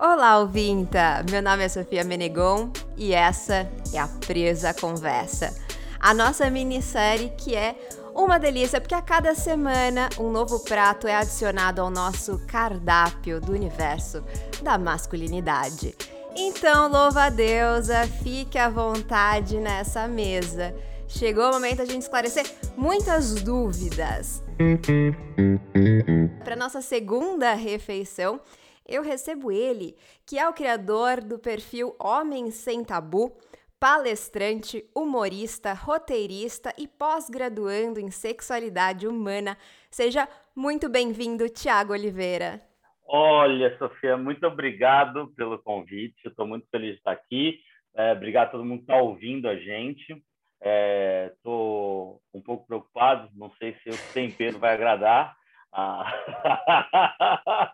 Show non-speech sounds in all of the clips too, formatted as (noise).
Olá, ouvinta! Meu nome é Sofia Menegon e essa é a Presa Conversa, a nossa minissérie que é uma delícia, porque a cada semana um novo prato é adicionado ao nosso cardápio do universo da masculinidade. Então, louva a deusa, fique à vontade nessa mesa. Chegou o momento da gente esclarecer muitas dúvidas. Para nossa segunda refeição, eu recebo ele, que é o criador do perfil Homem Sem Tabu, palestrante, humorista, roteirista e pós-graduando em sexualidade humana. Seja muito bem-vindo, Tiago Oliveira. Olha, Sofia, muito obrigado pelo convite. Estou muito feliz de estar aqui. É, obrigado a todo mundo que está ouvindo a gente. Estou é, um pouco preocupado, não sei se o tempero vai agradar, ah, (laughs)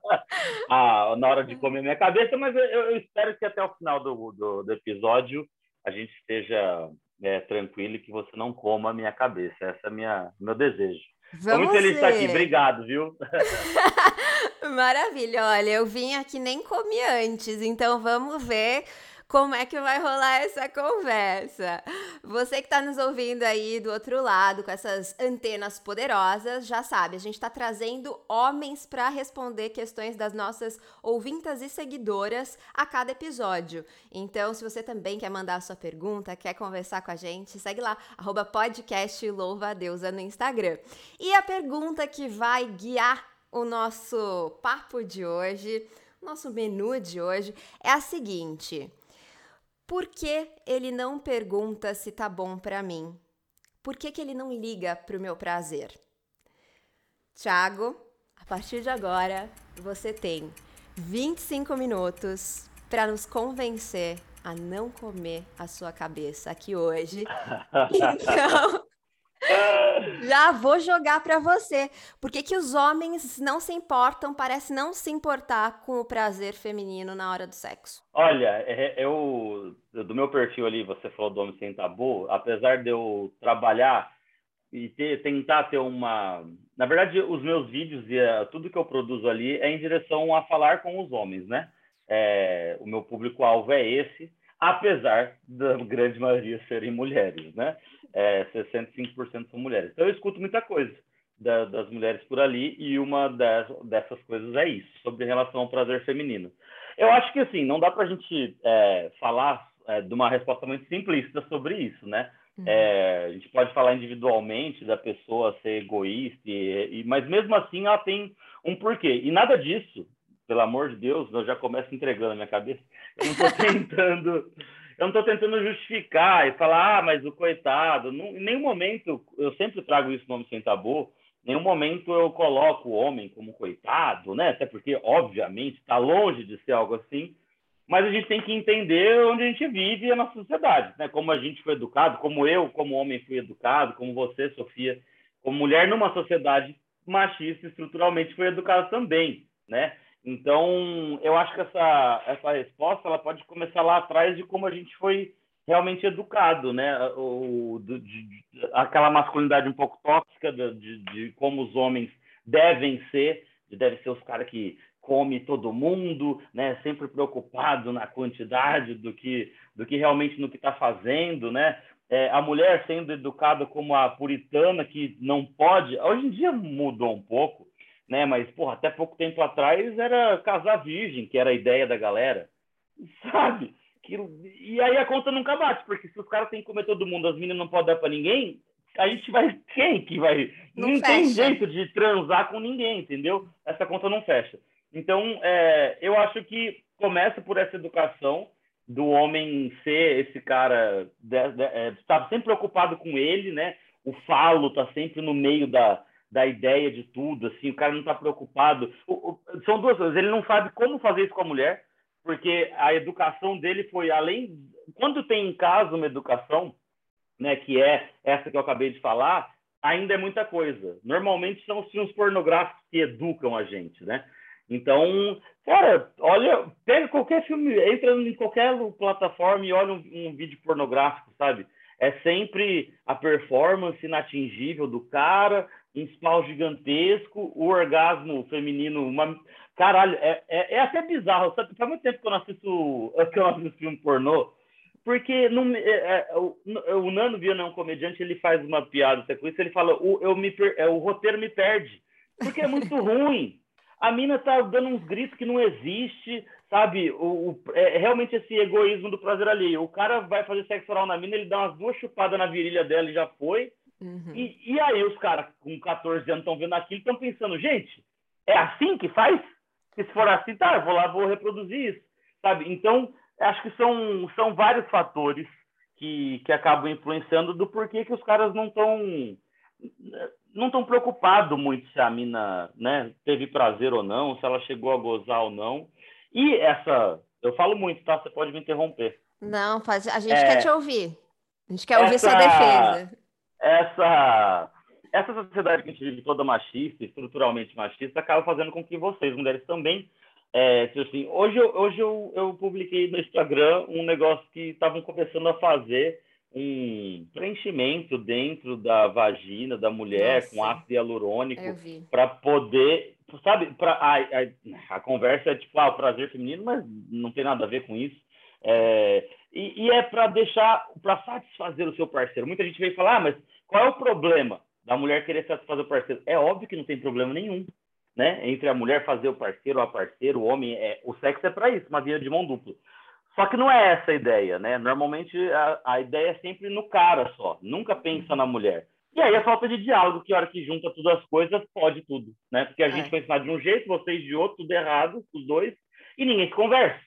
na hora de comer minha cabeça, mas eu, eu espero que até o final do, do, do episódio a gente esteja é, tranquilo e que você não coma a minha cabeça. Esse é minha, meu desejo. Estou muito feliz de estar aqui. Obrigado, viu? (laughs) Maravilha. Olha, eu vim aqui nem comi antes, então vamos ver como é que vai rolar essa conversa. Você que está nos ouvindo aí do outro lado com essas antenas poderosas, já sabe, a gente está trazendo homens para responder questões das nossas ouvintas e seguidoras a cada episódio. Então, se você também quer mandar a sua pergunta, quer conversar com a gente, segue lá, arroba podcast Louva a Deusa no Instagram. E a pergunta que vai guiar o nosso papo de hoje, nosso menu de hoje, é a seguinte. Por que ele não pergunta se tá bom para mim? Por que, que ele não liga pro meu prazer? Tiago, a partir de agora, você tem 25 minutos para nos convencer a não comer a sua cabeça aqui hoje. (laughs) Então, já vou jogar para você. Por que, que os homens não se importam, parece não se importar com o prazer feminino na hora do sexo? Olha, é, eu do meu perfil ali, você falou do homem sem tabu, apesar de eu trabalhar e ter, tentar ter uma. Na verdade, os meus vídeos e tudo que eu produzo ali é em direção a falar com os homens, né? É, o meu público-alvo é esse, apesar da grande maioria (laughs) serem mulheres, né? É, 65% são mulheres. Então eu escuto muita coisa da, das mulheres por ali e uma das, dessas coisas é isso, sobre relação ao prazer feminino. Eu acho que assim, não dá para a gente é, falar é, de uma resposta muito simplista sobre isso, né? Uhum. É, a gente pode falar individualmente da pessoa ser egoísta, e, e, mas mesmo assim ela tem um porquê. E nada disso, pelo amor de Deus, eu já começo entregando a minha cabeça. Eu não estou (laughs) tentando eu não estou tentando justificar e falar, ah, mas o coitado. Não, em nenhum momento, eu sempre trago isso no Homem Sem Tabu, em nenhum momento eu coloco o homem como coitado, né? Até porque, obviamente, está longe de ser algo assim. Mas a gente tem que entender onde a gente vive na nossa sociedade, né? Como a gente foi educado, como eu, como homem, fui educado, como você, Sofia, como mulher numa sociedade machista, estruturalmente foi educada também, né? Então, eu acho que essa, essa resposta ela pode começar lá atrás de como a gente foi realmente educado, né? O, de, de, aquela masculinidade um pouco tóxica de, de, como os homens devem ser, devem ser os caras que come todo mundo, né? Sempre preocupado na quantidade do que do que realmente no que está fazendo, né? É, a mulher sendo educada como a puritana que não pode. Hoje em dia mudou um pouco, né? Mas, porra, até pouco tempo atrás era casar virgem, que era a ideia da galera, (laughs) sabe? Que, e aí a conta nunca bate, porque se os caras têm que comer todo mundo, as meninas não podem dar para ninguém, a gente vai. (laughs) Quem que vai. Não, não tem jeito de transar com ninguém, entendeu? Essa conta não fecha. Então, é, eu acho que começa por essa educação do homem ser esse cara, de, de, é, estar sempre preocupado com ele, né? O falo está sempre no meio da, da ideia de tudo, assim, o cara não está preocupado. O, o, são duas coisas, ele não sabe como fazer isso com a mulher, porque a educação dele foi além. Quando tem em casa uma educação, né, que é essa que eu acabei de falar, ainda é muita coisa. Normalmente são os filmes pornográficos que educam a gente, né? Então, cara, olha, pega qualquer filme, entra em qualquer plataforma e olha um, um vídeo pornográfico, sabe? É sempre a performance inatingível do cara, um spawn gigantesco, o orgasmo feminino, uma, Caralho, é, é, é, até bizarro. Sabe? Faz muito tempo que eu não assisto, que eu não assisto filme pornô. Porque não, é, é, o, o, Nano Viana é um comediante, ele faz uma piada com isso, ele fala, o, eu me, é, o roteiro me perde. Porque é muito (laughs) ruim. A mina tá dando uns gritos que não existe, sabe? O, o é, realmente esse egoísmo do prazer ali. O cara vai fazer sexo oral na mina, ele dá umas duas chupadas na virilha dela e já foi. Uhum. E, e aí os caras com 14 anos estão vendo aquilo e estão pensando, gente, é assim que faz? Se for assim, tá, eu vou lá, vou reproduzir isso, sabe? Então, acho que são, são vários fatores que, que acabam influenciando do porquê que os caras não estão não estão preocupados muito se a mina né, teve prazer ou não, se ela chegou a gozar ou não. E essa, eu falo muito, tá? Você pode me interromper. Não, faz, a gente é, quer te ouvir. A gente quer ouvir essa, sua defesa. Essa, essa sociedade que a gente vive toda machista, estruturalmente machista, acaba fazendo com que vocês, mulheres, também. É, assim, hoje eu, hoje eu, eu publiquei no Instagram um negócio que estavam começando a fazer um preenchimento dentro da vagina da mulher Nossa. com ácido hialurônico para poder, sabe, para a, a, a, conversa é tipo ah, o prazer feminino, mas não tem nada a ver com isso. É, e, e, é para deixar, para satisfazer o seu parceiro. Muita gente vem falar, ah, mas qual é o problema da mulher querer satisfazer o parceiro? É óbvio que não tem problema nenhum, né? Entre a mulher fazer o parceiro, a parceiro, o homem, é, o sexo é para isso, uma via de mão dupla. Só que não é essa a ideia, né? Normalmente a, a ideia é sempre no cara só, nunca pensa na mulher. E aí a falta de diálogo, que a hora que junta todas as coisas, pode tudo, né? Porque a é. gente foi ensinado de um jeito, vocês de outro, tudo errado, os dois, e ninguém se conversa.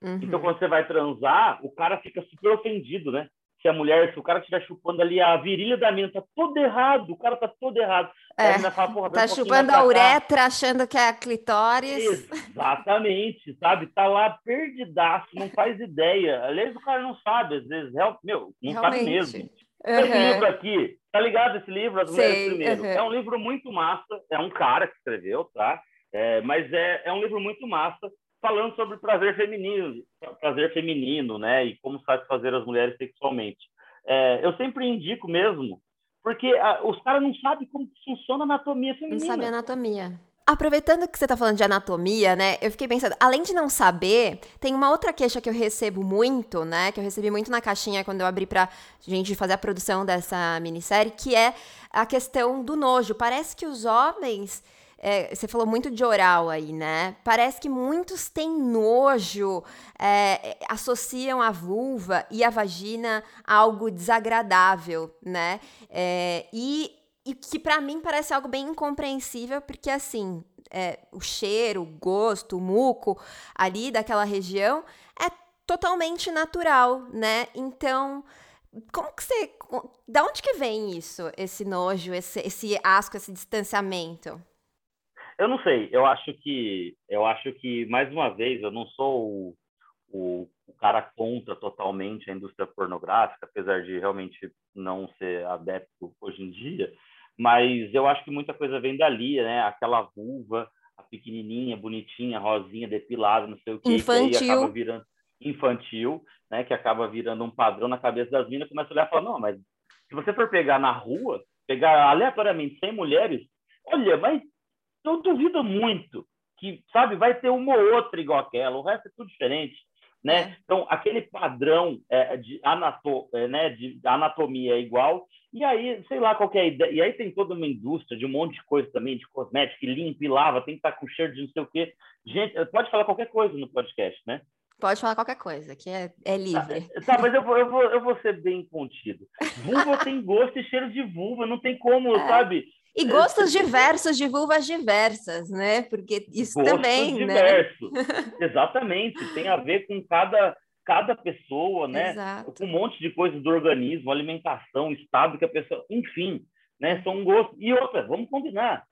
Uhum. Então, quando você vai transar, o cara fica super ofendido, né? Se a mulher, se o cara estiver chupando ali a virilha da mina, tá todo errado, o cara tá todo errado. É, fala, tá um chupando a uretra, achando que é a clitóris. Exatamente, sabe? Tá lá perdidaço, não faz ideia. Aliás, o cara não sabe, às vezes, meu, não Realmente. sabe mesmo. Uhum. Esse livro aqui, tá ligado esse livro? As Mulheres Primeiro. Uhum. É um livro muito massa, é um cara que escreveu, tá? É, mas é, é um livro muito massa falando sobre prazer feminino, prazer feminino, né, e como satisfazer as mulheres sexualmente. É, eu sempre indico mesmo, porque a, os caras não sabem como funciona a anatomia feminina. Não sabem anatomia. Aproveitando que você está falando de anatomia, né? Eu fiquei pensando, além de não saber, tem uma outra queixa que eu recebo muito, né? Que eu recebi muito na caixinha quando eu abri pra gente fazer a produção dessa minissérie, que é a questão do nojo. Parece que os homens é, você falou muito de oral aí, né? Parece que muitos têm nojo, é, associam a vulva e a vagina a algo desagradável, né? É, e, e que para mim parece algo bem incompreensível, porque assim, é, o cheiro, o gosto, o muco ali daquela região é totalmente natural, né? Então, como que você. Da onde que vem isso, esse nojo, esse, esse asco, esse distanciamento? Eu não sei, eu acho que, eu acho que mais uma vez, eu não sou o, o, o, cara contra totalmente a indústria pornográfica, apesar de realmente não ser adepto hoje em dia, mas eu acho que muita coisa vem dali, né? Aquela vulva, a pequenininha, bonitinha, rosinha, depilada, não sei o que, infantil. que acaba virando infantil, né? Que acaba virando um padrão na cabeça das minas, começa a olhar e falar, não, mas se você for pegar na rua, pegar aleatoriamente 100 mulheres, olha, mas eu duvido muito que, sabe, vai ter uma ou outra igual aquela, o resto é tudo diferente. Né? É. Então, aquele padrão é, de, anato, é, né, de anatomia é igual, e aí, sei lá qual é a ideia. E aí tem toda uma indústria de um monte de coisa também, de cosmético, que limpa e lava, tem que estar com cheiro de não sei o quê. Gente, pode falar qualquer coisa no podcast, né? Pode falar qualquer coisa, que é, é livre. Tá, tá, mas eu vou, eu, vou, eu vou ser bem contido. Vulva tem gosto e cheiro de vulva, não tem como, (laughs) é. sabe? E gostos diversos de vulvas diversas, né? Porque isso gostos também, diversos. né? (laughs) Exatamente, tem a ver com cada, cada pessoa, né? Exato. Com um monte de coisas do organismo, alimentação, estado que a pessoa, enfim, né? São gostos. E outra, vamos combinar.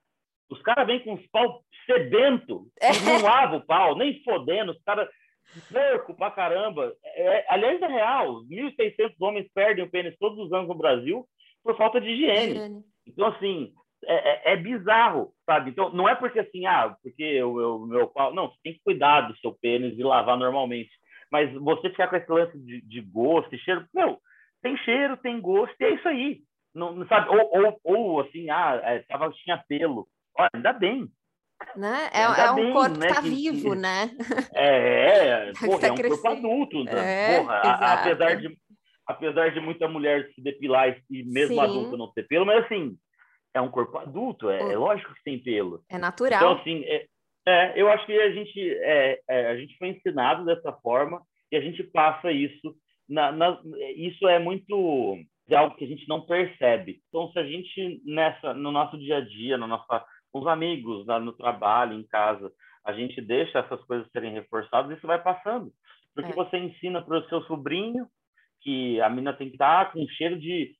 Os caras vêm com os pau sedento, é. não lava o pau, nem fodendo, os caras porco pra caramba. É, aliás, é real, 1.600 homens perdem o pênis todos os anos no Brasil por falta de higiene. higiene. Então, assim, é, é, é, bizarro, sabe? Então, não é porque assim, ah, porque o meu pau. Não, você tem que cuidar do seu pênis e lavar normalmente. Mas você ficar com esse lance de, de gosto e cheiro, meu, tem cheiro, tem gosto, e é isso aí. Não, sabe? Ou, ou, ou assim, ah, é, tava, tinha pelo. Olha, ainda bem. Né? É, é um bem, corpo né, que tá vivo, né? É, é, (laughs) porra, tá é um corpo adulto. Né? É, porra, a, apesar, de, apesar de muita mulher se depilar e mesmo Sim. adulto não ter pelo, mas assim, é um corpo adulto, é, é lógico que tem pelo. É natural. Então, assim, é, é, eu acho que a gente, é, é, a gente foi ensinado dessa forma e a gente passa isso. Na, na, isso é muito é algo que a gente não percebe. Então, se a gente nessa no nosso dia a dia, no nossa, com os amigos, no trabalho, em casa, a gente deixa essas coisas serem reforçadas, isso vai passando. Porque é. você ensina para o seu sobrinho que a mina tem que estar com cheiro de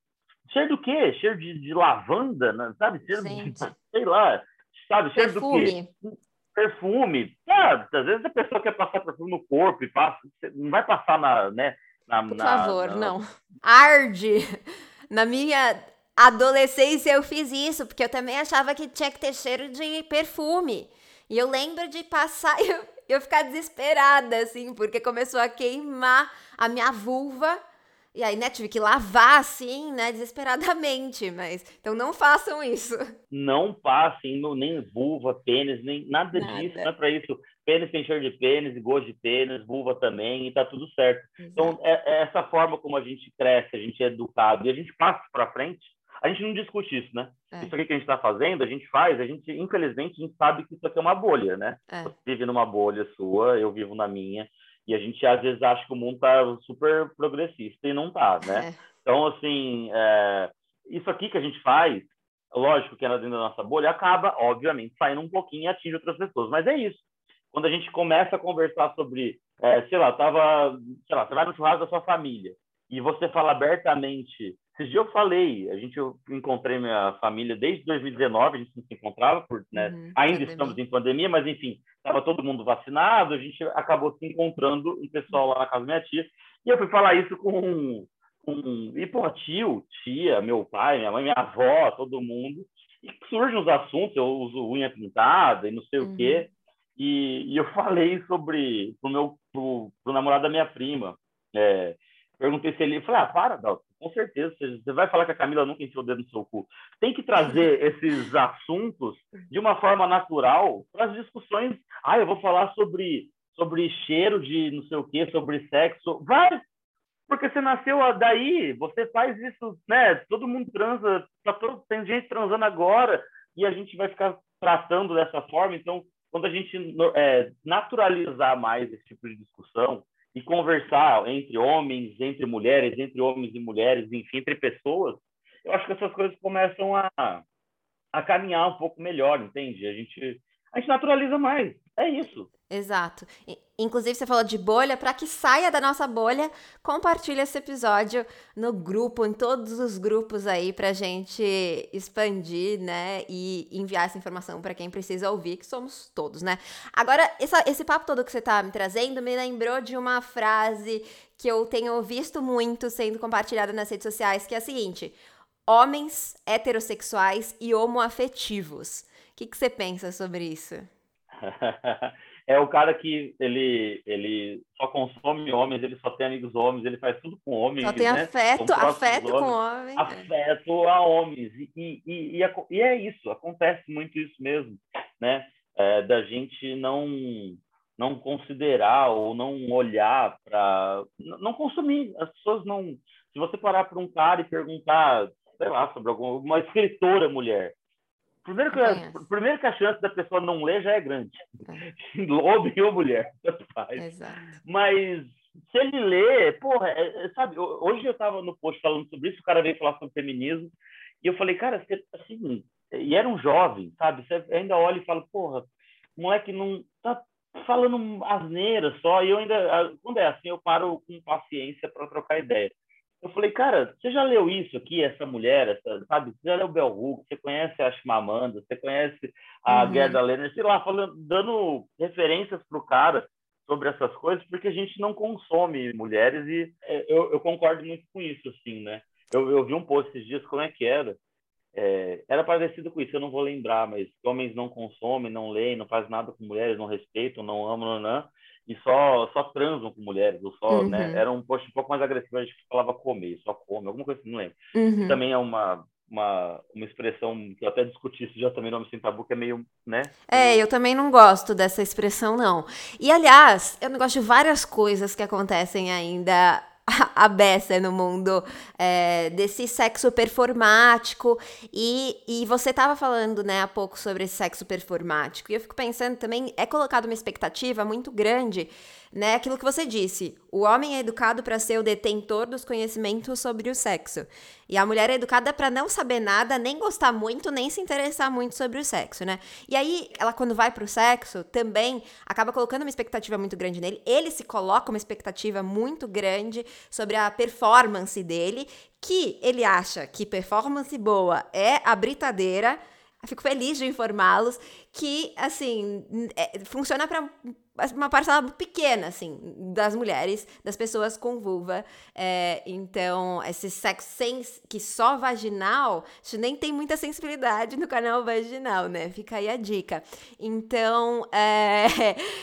cheiro do quê? Cheiro de, de lavanda, né? sabe? Cheiro de, (laughs) sei lá, sabe? Cheiro Perfume. do quê? perfume. Ah, às vezes a pessoa quer passar perfume no corpo e passa, não vai passar na, né? Na, Por na, favor, na... não. Arde. (laughs) Na minha adolescência eu fiz isso, porque eu também achava que tinha que ter cheiro de perfume. E eu lembro de passar e (laughs) eu, eu ficar desesperada, assim, porque começou a queimar a minha vulva e aí, né, tive que lavar assim, né, desesperadamente, mas então não façam isso. Não passem nem vulva, pênis, nem nada, nada. disso, não é para isso. Pênis tem cheiro de pênis, gosto de pênis, vulva também, e tá tudo certo. Exato. Então, é, é, essa forma como a gente cresce, a gente é educado e a gente passa para frente, a gente não discute isso, né? É. Isso aqui que a gente está fazendo, a gente faz, a gente, infelizmente, a gente sabe que isso aqui é uma bolha, né? É. Você vive numa bolha sua, eu vivo na minha. E a gente às vezes acha que o mundo está super progressista e não está, né? É. Então, assim, é, isso aqui que a gente faz, lógico que é dentro da nossa bolha, acaba, obviamente, saindo um pouquinho e atinge outras pessoas. Mas é isso. Quando a gente começa a conversar sobre, é, sei lá, tava, sei lá, você vai no churrasco da sua família e você fala abertamente esses dias eu falei, a gente eu encontrei minha família desde 2019, a gente não se encontrava, por, né? Uhum, ainda pandemia. estamos em pandemia, mas enfim, estava todo mundo vacinado, a gente acabou se encontrando um pessoal lá na casa da minha tia, e eu fui falar isso com um, um e pô, tio, tia, meu pai, minha mãe, minha avó, todo mundo, e surgem os assuntos, eu uso unha pintada e não sei uhum. o quê, e, e, eu falei sobre pro meu pro, pro namorado da minha prima, é, perguntei se ele, eu falei, ah, para, Dalton, com certeza, você vai falar que a Camila nunca enfiou o dedo no seu cu. Tem que trazer (laughs) esses assuntos de uma forma natural para as discussões. Ah, eu vou falar sobre, sobre cheiro de não sei o quê, sobre sexo. Vai! Porque você nasceu daí, você faz isso, né? Todo mundo transa, tá todo, tem gente transando agora e a gente vai ficar tratando dessa forma. Então, quando a gente é, naturalizar mais esse tipo de discussão, e conversar entre homens, entre mulheres, entre homens e mulheres, enfim, entre pessoas, eu acho que essas coisas começam a, a caminhar um pouco melhor, entende? A gente, a gente naturaliza mais. É isso. Exato. Inclusive, você falou de bolha, para que saia da nossa bolha, compartilha esse episódio no grupo, em todos os grupos aí, pra gente expandir, né? E enviar essa informação para quem precisa ouvir, que somos todos, né? Agora, essa, esse papo todo que você tá me trazendo me lembrou de uma frase que eu tenho visto muito sendo compartilhada nas redes sociais, que é a seguinte: homens heterossexuais e homoafetivos. O que, que você pensa sobre isso? (laughs) é o cara que ele, ele só consome homens, ele só tem amigos homens, ele faz tudo com homens. Só tem né? afeto, afeto homens, com homens. Afeto a homens. E, e, e, e, é isso, acontece muito isso mesmo, né? É, da gente não não considerar ou não olhar para não consumir as pessoas não se você parar para um cara e perguntar sei lá sobre alguma escritora mulher Primeiro que, a, primeiro que a chance da pessoa não ler já é grande. É. (laughs) Homem ou mulher, tanto faz. Exato. Mas se ele lê, porra, é, é, sabe, hoje eu estava no post falando sobre isso, o cara veio falar sobre feminismo, e eu falei, cara, você, assim, e era um jovem, sabe? Você ainda olha e fala, porra, o moleque não tá falando asneira só, e eu ainda, quando é assim, eu paro com paciência para trocar ideia. Eu falei, cara, você já leu isso aqui, essa mulher, essa, sabe? Você já leu Bell Hooks, você conhece a Chimamanda, você conhece a uhum. Gerda Lerner, sei lá, falando, dando referências para o cara sobre essas coisas, porque a gente não consome mulheres e é, eu, eu concordo muito com isso, assim, né? Eu, eu vi um post esses dias, como é que era? É, era parecido com isso, eu não vou lembrar, mas homens não consomem, não leem, não fazem nada com mulheres, não respeitam, não amam, não, não e só, só transam com mulheres, ou só, né, uhum. né? Era um post um pouco mais agressivo, a gente falava comer, só come, alguma coisa assim, não lembro. Uhum. Também é uma, uma, uma expressão que eu até discuti isso já também no Homem Sem Tabu, que é meio, né? É, eu também não gosto dessa expressão, não. E, aliás, eu não gosto de várias coisas que acontecem ainda (laughs) a beça no mundo é, desse sexo performático. E, e você estava falando, né, há pouco sobre esse sexo performático. E eu fico pensando também, é colocado uma expectativa muito grande né? Aquilo que você disse, o homem é educado para ser o detentor dos conhecimentos sobre o sexo. E a mulher é educada para não saber nada, nem gostar muito, nem se interessar muito sobre o sexo, né? E aí, ela quando vai pro sexo, também acaba colocando uma expectativa muito grande nele. Ele se coloca uma expectativa muito grande sobre a performance dele, que ele acha que performance boa é a britadeira. Fico feliz de informá-los que, assim, é, funciona para uma parcela pequena, assim, das mulheres, das pessoas com vulva. É, então, esse sexo sem, que só vaginal, a gente nem tem muita sensibilidade no canal vaginal, né? Fica aí a dica. Então, é,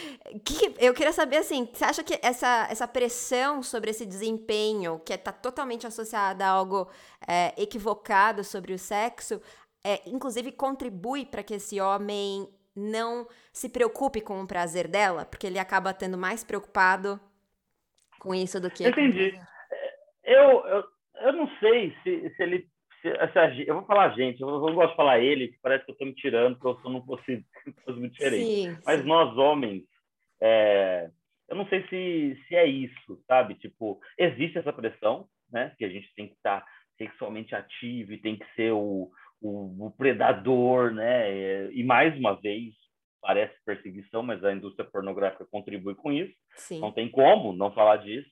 (laughs) que, eu queria saber, assim, você acha que essa, essa pressão sobre esse desempenho, que está totalmente associada a algo é, equivocado sobre o sexo, é, inclusive contribui para que esse homem não se preocupe com o prazer dela, porque ele acaba tendo mais preocupado com isso do que. Entendi. Eu, eu, eu não sei se, se ele. Se, se eu vou falar gente, eu não gosto de falar ele, que parece que eu estou me tirando, porque eu não fosse, (laughs) fosse muito diferente. Sim, Mas sim. nós, homens, é, eu não sei se, se é isso, sabe? Tipo, existe essa pressão, né? Que a gente tem que estar tá sexualmente ativo e tem que ser o, o, o, predador, né? E mais uma vez parece perseguição, mas a indústria pornográfica contribui com isso. Sim. Não tem como não falar disso.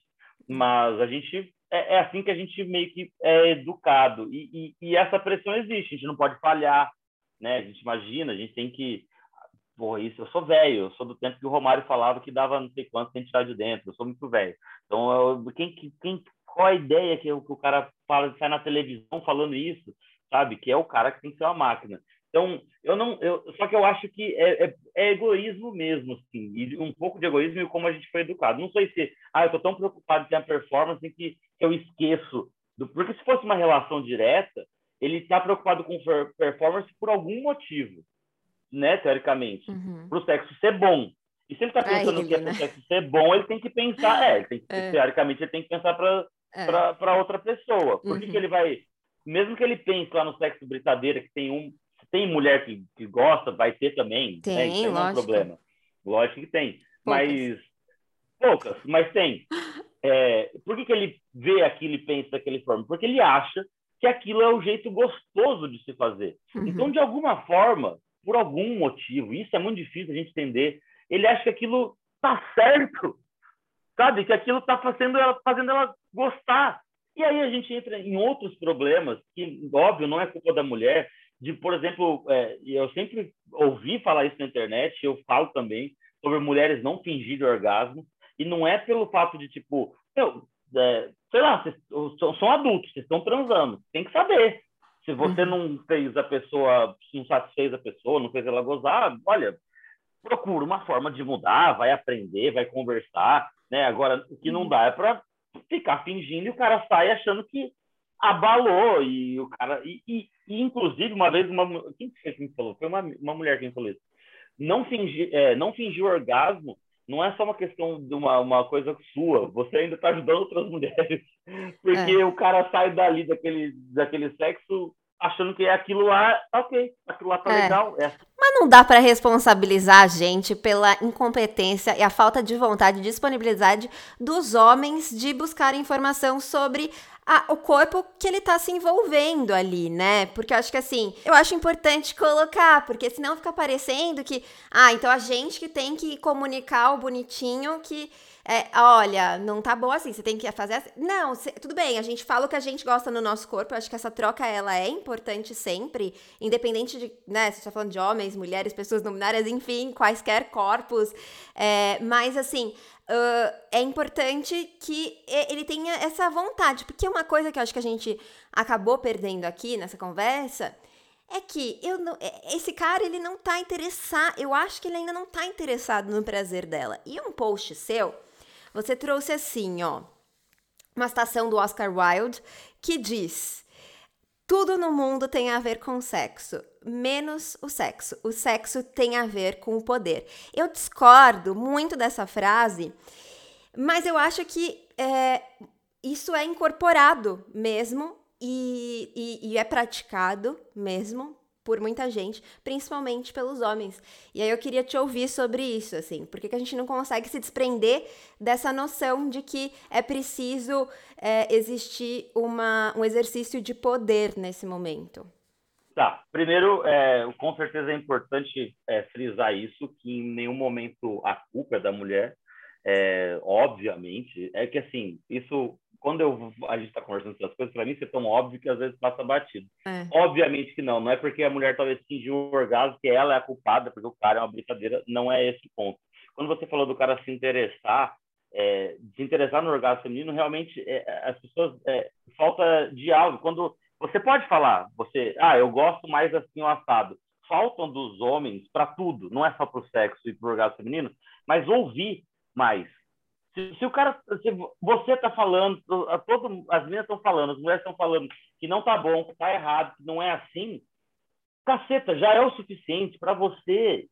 Mas a gente é, é assim que a gente meio que é educado e, e, e, essa pressão existe. A gente não pode falhar, né? A gente imagina, a gente tem que Porra, isso, eu sou velho, eu sou do tempo que o Romário falava que dava não sei quanto sem tirar de dentro, eu sou muito velho. Então, eu, quem, quem, qual a ideia que, que o cara fala, sai na televisão falando isso? Sabe? Que é o cara que tem que ser uma máquina. Então, eu não, eu, só que eu acho que é, é, é, egoísmo mesmo, assim, e um pouco de egoísmo e como a gente foi educado. Não sei se, ah, eu tô tão preocupado em ter a performance que, que eu esqueço do, porque se fosse uma relação direta, ele está preocupado com performance por algum motivo, né, teoricamente, uhum. para o sexo ser bom. E se ele está pensando ele, que é né? o sexo ser bom, ele tem que pensar, é, ele tem, é. teoricamente ele tem que pensar para é. para outra pessoa. Por que, uhum. que ele vai mesmo que ele pense lá no sexo britadeira, que tem um. Tem mulher que, que gosta, vai ter também. Né? Tem, né? Isso não é um problema. Lógico que tem. Poucas. Mas. Poucas, mas tem. (laughs) É, por que, que ele vê aquilo e pensa daquele forma? Porque ele acha que aquilo é o jeito gostoso de se fazer. Uhum. Então, de alguma forma, por algum motivo, isso é muito difícil a gente entender, ele acha que aquilo tá certo, sabe? Que aquilo tá fazendo ela, fazendo ela gostar. E aí a gente entra em outros problemas que, óbvio, não é culpa da mulher. De, por exemplo, é, eu sempre ouvi falar isso na internet, eu falo também sobre mulheres não fingirem orgasmo, e não é pelo fato de, tipo, eu, é, sei lá, vocês são adultos, vocês estão transando, tem que saber. Se você uhum. não fez a pessoa, não satisfez a pessoa, não fez ela gozar, olha, procura uma forma de mudar, vai aprender, vai conversar, né? Agora, o que não uhum. dá é para ficar fingindo e o cara sai achando que abalou e o cara e, e, e inclusive uma vez uma quem foi que me falou foi uma, uma mulher que me falou isso não fingir é, não fingir orgasmo não é só uma questão de uma, uma coisa sua você ainda está ajudando outras (laughs) mulheres porque é. o cara sai dali daquele daquele sexo achando que é aquilo lá, tá ok, aquilo lá tá é. legal. É. Mas não dá para responsabilizar a gente pela incompetência e a falta de vontade e disponibilidade dos homens de buscar informação sobre a, o corpo que ele tá se envolvendo ali, né? Porque eu acho que assim, eu acho importante colocar, porque senão fica parecendo que, ah, então a gente que tem que comunicar o bonitinho que é, olha, não tá bom assim, você tem que fazer assim. Não, cê, tudo bem, a gente fala o que a gente gosta no nosso corpo, eu acho que essa troca, ela é importante sempre, independente de, né, você tá falando de homens, mulheres, pessoas não binárias, enfim, quaisquer corpos, é, mas assim, Uh, é importante que ele tenha essa vontade, porque uma coisa que eu acho que a gente acabou perdendo aqui nessa conversa é que eu não, esse cara ele não tá interessado, eu acho que ele ainda não tá interessado no prazer dela. E um post seu você trouxe assim, ó, uma citação do Oscar Wilde que diz: Tudo no mundo tem a ver com sexo, menos o sexo. O sexo tem a ver com o poder. Eu discordo muito dessa frase, mas eu acho que é, isso é incorporado mesmo e, e, e é praticado mesmo por muita gente, principalmente pelos homens. E aí eu queria te ouvir sobre isso, assim, por que, a gente não consegue se desprender dessa noção de que é preciso é, existir uma, um exercício de poder nesse momento? Tá, primeiro, é, com certeza é importante é, frisar isso, que em nenhum momento a culpa é da mulher, é, obviamente, é que assim, isso quando eu, a gente está conversando essas coisas, para mim isso é tão óbvio que às vezes passa batido. É. Obviamente que não, não é porque a mulher talvez atingiu o orgasmo que ela é a culpada, porque o cara é uma brincadeira, não é esse o ponto. Quando você falou do cara se interessar, é, se interessar no orgasmo feminino, realmente é, as pessoas é, falta diálogo. Quando você pode falar, você, ah, eu gosto mais assim o assado. Faltam dos homens para tudo, não é só para o sexo e para o orgasmo feminino, mas ouvir mais se, se o cara, se você está falando, todo, as meninas estão falando, as mulheres estão falando que não tá bom, que tá errado, que não é assim, caceta, já é o suficiente para você.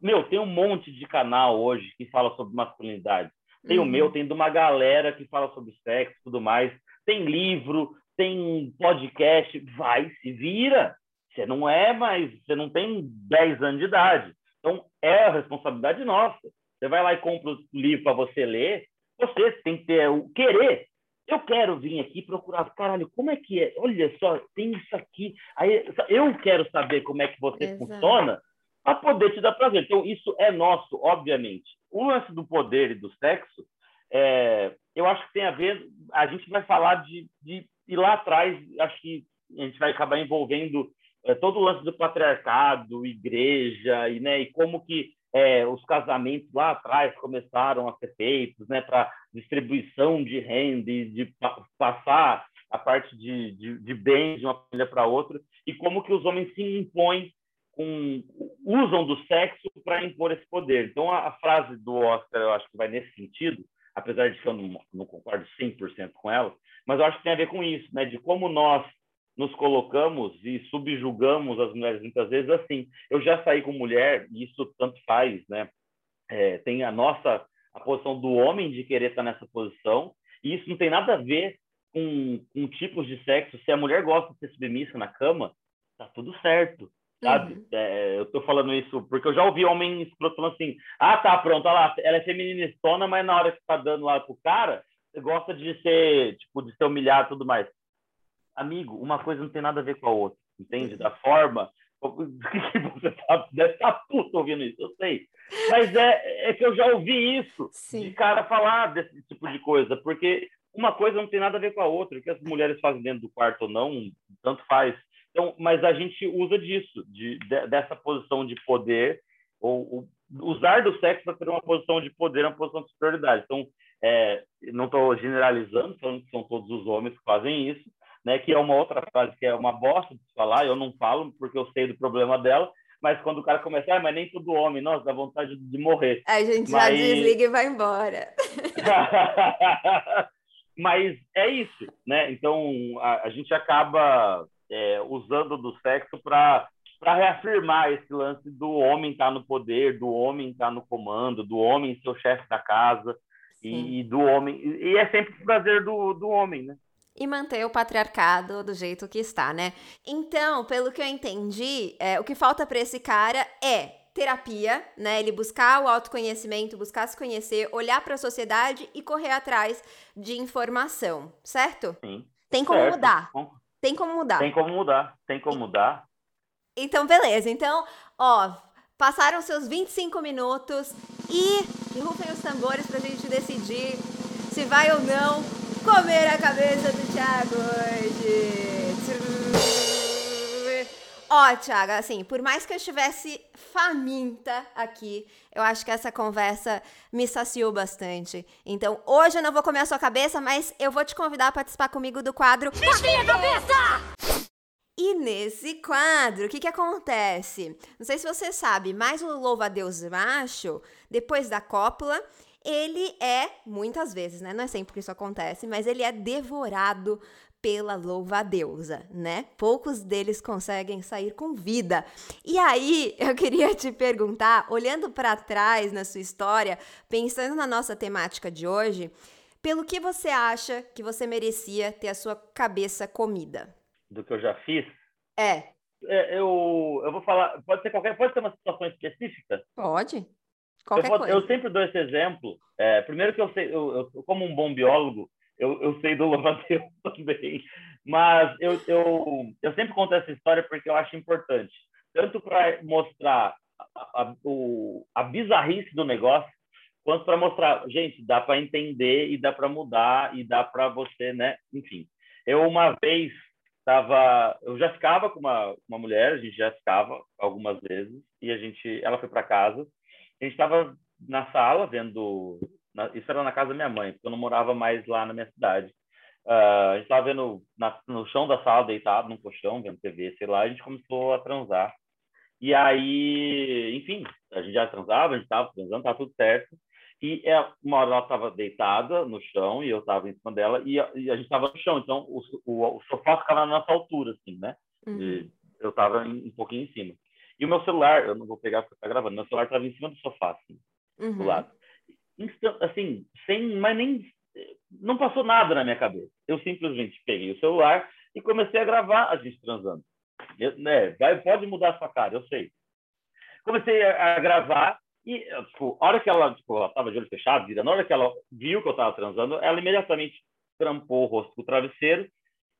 Meu, tem um monte de canal hoje que fala sobre masculinidade. Tem uhum. o meu, tem de uma galera que fala sobre sexo e tudo mais. Tem livro, tem podcast. Vai, se vira. Você não é mais, você não tem 10 anos de idade. Então, é a responsabilidade nossa. Você vai lá e compra o livro para você ler, você tem que ter o querer. Eu quero vir aqui procurar, caralho, como é que é? Olha só, tem isso aqui. Aí, eu quero saber como é que você Exato. funciona para poder te dar prazer. Então, isso é nosso, obviamente. O lance do poder e do sexo, é, eu acho que tem a ver. A gente vai falar de, de ir lá atrás, acho que a gente vai acabar envolvendo é, todo o lance do patriarcado, igreja, e, né, e como que é, os casamentos lá atrás começaram a ser feitos né, para distribuição de renda e de pa passar a parte de, de, de, bens de uma família para outra, e como que os homens se impõem, com, usam do sexo para impor esse poder. Então, a, a, frase do Oscar, eu acho que vai nesse sentido, apesar de que eu não, não concordo 100% com ela, mas eu acho que tem a ver com isso, né, de como nós nos colocamos e subjugamos as mulheres muitas vezes assim. Eu já saí com mulher, e isso tanto faz, né? É, tem a nossa a posição do homem de querer estar nessa posição, e isso não tem nada a ver com, com tipos de sexo. Se a mulher gosta de ser submissa na cama, tá tudo certo, sabe? Uhum. É, eu tô falando isso porque eu já ouvi homem escroto falando assim: ah, tá, pronto, olha lá, ela é feministona, mas na hora que tá dando lá pro cara, gosta de ser, tipo, de ser humilhado e tudo mais amigo, uma coisa não tem nada a ver com a outra, entende? Da forma (laughs) que você tá, deve estar tá puto ouvindo isso, eu sei. Mas é, é que eu já ouvi isso Sim. de cara falar desse tipo de coisa, porque uma coisa não tem nada a ver com a outra, o que as mulheres fazem dentro do quarto ou não, tanto faz. Então, mas a gente usa disso, de, de dessa posição de poder, ou, ou usar do sexo para ter uma posição de poder, uma posição de superioridade. Então, é, não estou generalizando, falando que são todos os homens que fazem isso, né? Que é uma outra frase que é uma bosta de falar, eu não falo porque eu sei do problema dela, mas quando o cara começa, ah, mas nem todo homem, nossa, dá vontade de morrer. A gente mas... já desliga e vai embora. (laughs) mas é isso, né? Então a, a gente acaba é, usando do sexo para para reafirmar esse lance do homem estar tá no poder, do homem estar tá no comando, do homem ser o chefe da casa e, e, do homem e é sempre o prazer do, do homem, né? E manter o patriarcado do jeito que está, né? Então, pelo que eu entendi, é, o que falta para esse cara é terapia, né? Ele buscar o autoconhecimento, buscar se conhecer, olhar para a sociedade e correr atrás de informação, certo? Sim. Tem como certo. mudar. Tem como mudar. Tem como mudar. Tem como mudar. Então, beleza. Então, ó, passaram seus 25 minutos e rufem os tambores pra gente decidir se vai ou não comer a cabeça do Thiago hoje. Ó, oh, Thiago, assim, por mais que eu estivesse faminta aqui, eu acho que essa conversa me saciou bastante. Então, hoje eu não vou comer a sua cabeça, mas eu vou te convidar a participar comigo do quadro Desvia a cabeça! E nesse quadro, o que que acontece? Não sei se você sabe, mas o louva-a-Deus macho, depois da cópula, ele é, muitas vezes, né? Não é sempre que isso acontece, mas ele é devorado pela louva-deusa, né? Poucos deles conseguem sair com vida. E aí, (laughs) eu queria te perguntar, olhando para trás na sua história, pensando na nossa temática de hoje, pelo que você acha que você merecia ter a sua cabeça comida? Do que eu já fiz? É. é eu, eu vou falar, pode ser qualquer, pode ser uma situação específica? Pode. Qualquer eu, coisa. eu sempre dou esse exemplo. É, primeiro que eu sei, eu, eu, como um bom biólogo, eu, eu sei do louva-a-Deus (laughs) também. Mas eu, eu, eu sempre conto essa história porque eu acho importante. Tanto para mostrar a, a, o, a bizarrice do negócio, quanto para mostrar, gente, dá para entender e dá para mudar e dá para você, né? Enfim, eu uma vez estava, eu já ficava com uma, uma mulher, a gente já ficava algumas vezes e a gente, ela foi para casa, gente estava na sala vendo na, isso era na casa da minha mãe, porque eu não morava mais lá na minha cidade. Uh, a gente estava vendo na, no chão da sala, deitado num colchão, vendo TV, sei lá, a gente começou a transar. E aí, enfim, a gente já transava, a gente estava transando, estava tudo certo. E é, uma hora ela estava deitada no chão e eu estava em cima dela e a, e a gente estava no chão, então o, o, o, sofá ficava na nossa altura, assim, né? Uhum. eu estava um pouquinho em cima. E o meu celular, eu não vou pegar porque está gravando, meu celular estava em cima do sofá, assim, uhum. do lado assim, sem, mas nem não passou nada na minha cabeça. Eu simplesmente peguei o celular e comecei a gravar a gente transando. Eu, né, vai, pode mudar a sua cara, eu sei. Comecei a, a gravar e, tipo, a hora que ela, tipo, ela tava de olho fechado, na hora que ela viu que eu estava transando, ela imediatamente trampou o rosto com o travesseiro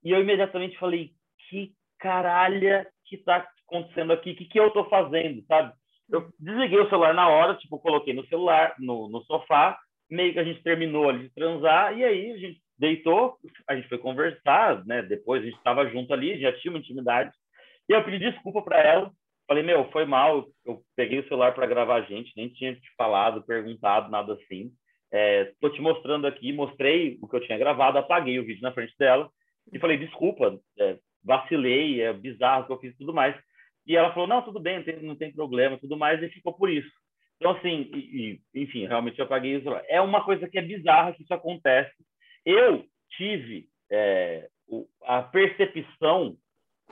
e eu imediatamente falei, que caralha que tá acontecendo aqui? O que, que eu tô fazendo, sabe? Eu desliguei o celular na hora, tipo, coloquei no celular, no, no sofá, meio que a gente terminou ali de transar, e aí a gente deitou, a gente foi conversar, né? Depois a gente estava junto ali, já tinha uma intimidade. E eu pedi desculpa para ela. Falei, meu, foi mal, eu peguei o celular para gravar a gente, nem tinha te falado, perguntado, nada assim. Estou é, te mostrando aqui, mostrei o que eu tinha gravado, apaguei o vídeo na frente dela e falei, desculpa, é, vacilei, é bizarro o que eu fiz e tudo mais. E ela falou, não, tudo bem, não tem, não tem problema, tudo mais, e ficou por isso. Então, assim, e, e, enfim, realmente eu paguei isso. É uma coisa que é bizarra que isso acontece. Eu tive é, a percepção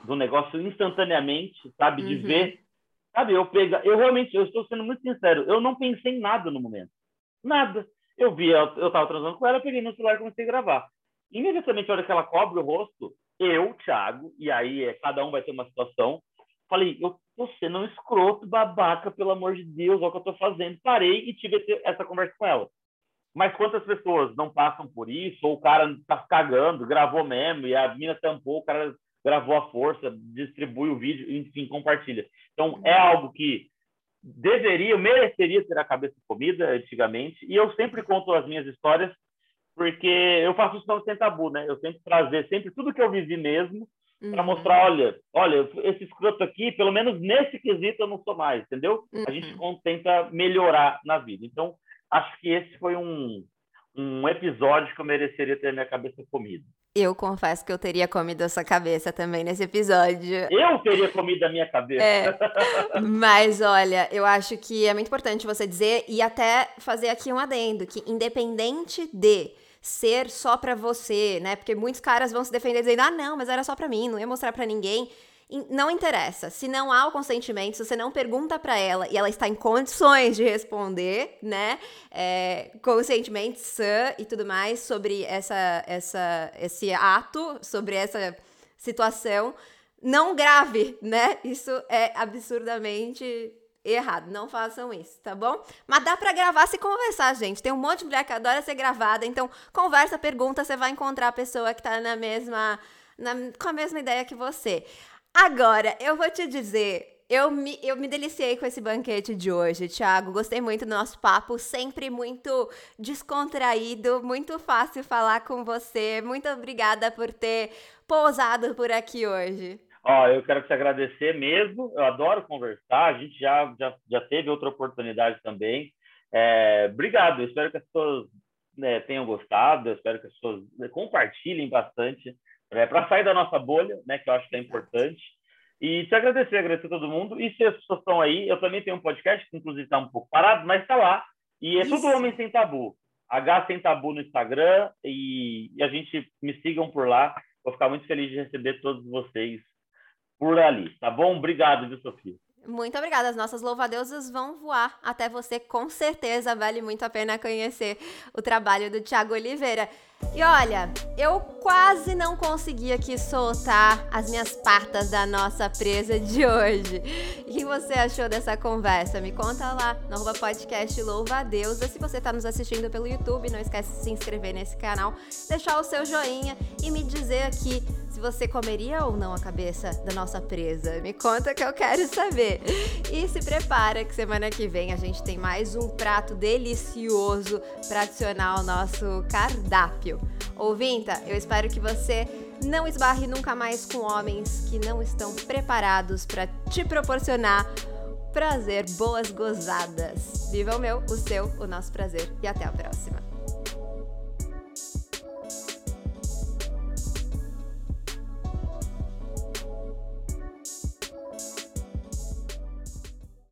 do negócio instantaneamente, sabe? De uhum. ver, sabe? Eu pega, eu realmente, eu estou sendo muito sincero, eu não pensei em nada no momento. Nada. Eu vi, eu estava transando com ela, peguei no celular e comecei a gravar. Imediatamente, a hora que ela cobre o rosto, eu, Thiago, e aí é, cada um vai ter uma situação, Falei, eu tô sendo um escroto, babaca, pelo amor de Deus, olha o que eu tô fazendo. Parei e tive essa conversa com ela. Mas quantas pessoas não passam por isso? Ou o cara tá cagando, gravou mesmo, e a mina tampou, o cara gravou a força, distribui o vídeo, enfim, compartilha. Então, é algo que deveria, mereceria ter a cabeça comida antigamente, e eu sempre conto as minhas histórias, porque eu faço isso não sem tabu, né? Eu tento trazer sempre tudo que eu vivi mesmo, uhum. para mostrar, olha, olha, esse escroto aqui, pelo menos nesse quesito eu não sou mais, entendeu? Uhum. A gente uhum. tenta melhorar na vida. Então, acho que esse foi um, um episódio que eu mereceria ter minha cabeça comida. Eu confesso que eu teria comido essa cabeça também nesse episódio. Eu teria comido a minha cabeça. É. Mas olha, eu acho que é muito importante você dizer e até fazer aqui um adendo que independente de ser só para você, né? Porque muitos caras vão se defender dizendo: "Ah, não, mas era só para mim, não ia mostrar para ninguém". Não interessa. Se não há o consentimento, se você não pergunta para ela e ela está em condições de responder, né, é, conscientemente, sã e tudo mais sobre essa, essa, esse ato, sobre essa situação, não grave, né? Isso é absurdamente errado. Não façam isso, tá bom? Mas dá para gravar se conversar, gente. Tem um monte de mulher que adora ser gravada, então conversa, pergunta, você vai encontrar a pessoa que tá na mesma na, com a mesma ideia que você. Agora, eu vou te dizer, eu me, eu me deliciei com esse banquete de hoje, Thiago. Gostei muito do nosso papo, sempre muito descontraído, muito fácil falar com você. Muito obrigada por ter pousado por aqui hoje. Ó, eu quero te agradecer mesmo. Eu adoro conversar. A gente já, já, já teve outra oportunidade também. É, obrigado. Eu espero que as pessoas né, tenham gostado. Eu espero que as pessoas né, compartilhem bastante é, para sair da nossa bolha, né, que eu acho que é importante. E te agradecer, agradecer a todo mundo. E se as pessoas estão aí, eu também tenho um podcast que inclusive está um pouco parado, mas está lá. E é Isso. tudo Homem Sem Tabu. H Sem Tabu no Instagram e, e a gente me sigam por lá. Vou ficar muito feliz de receber todos vocês por ali, tá bom? Obrigado, viu, Sofia? Muito obrigada. As nossas louvadeusas vão voar até você, com certeza. Vale muito a pena conhecer o trabalho do Tiago Oliveira. E olha, eu quase não consegui aqui soltar as minhas partas da nossa presa de hoje. O que você achou dessa conversa? Me conta lá no podcast Louva a Deusa. Se você está nos assistindo pelo YouTube, não esquece de se inscrever nesse canal, deixar o seu joinha e me dizer aqui você comeria ou não a cabeça da nossa presa? Me conta que eu quero saber. E se prepara que semana que vem a gente tem mais um prato delicioso para adicionar ao nosso cardápio. Ouvinta, eu espero que você não esbarre nunca mais com homens que não estão preparados para te proporcionar prazer, boas gozadas. Viva o meu, o seu, o nosso prazer e até a próxima.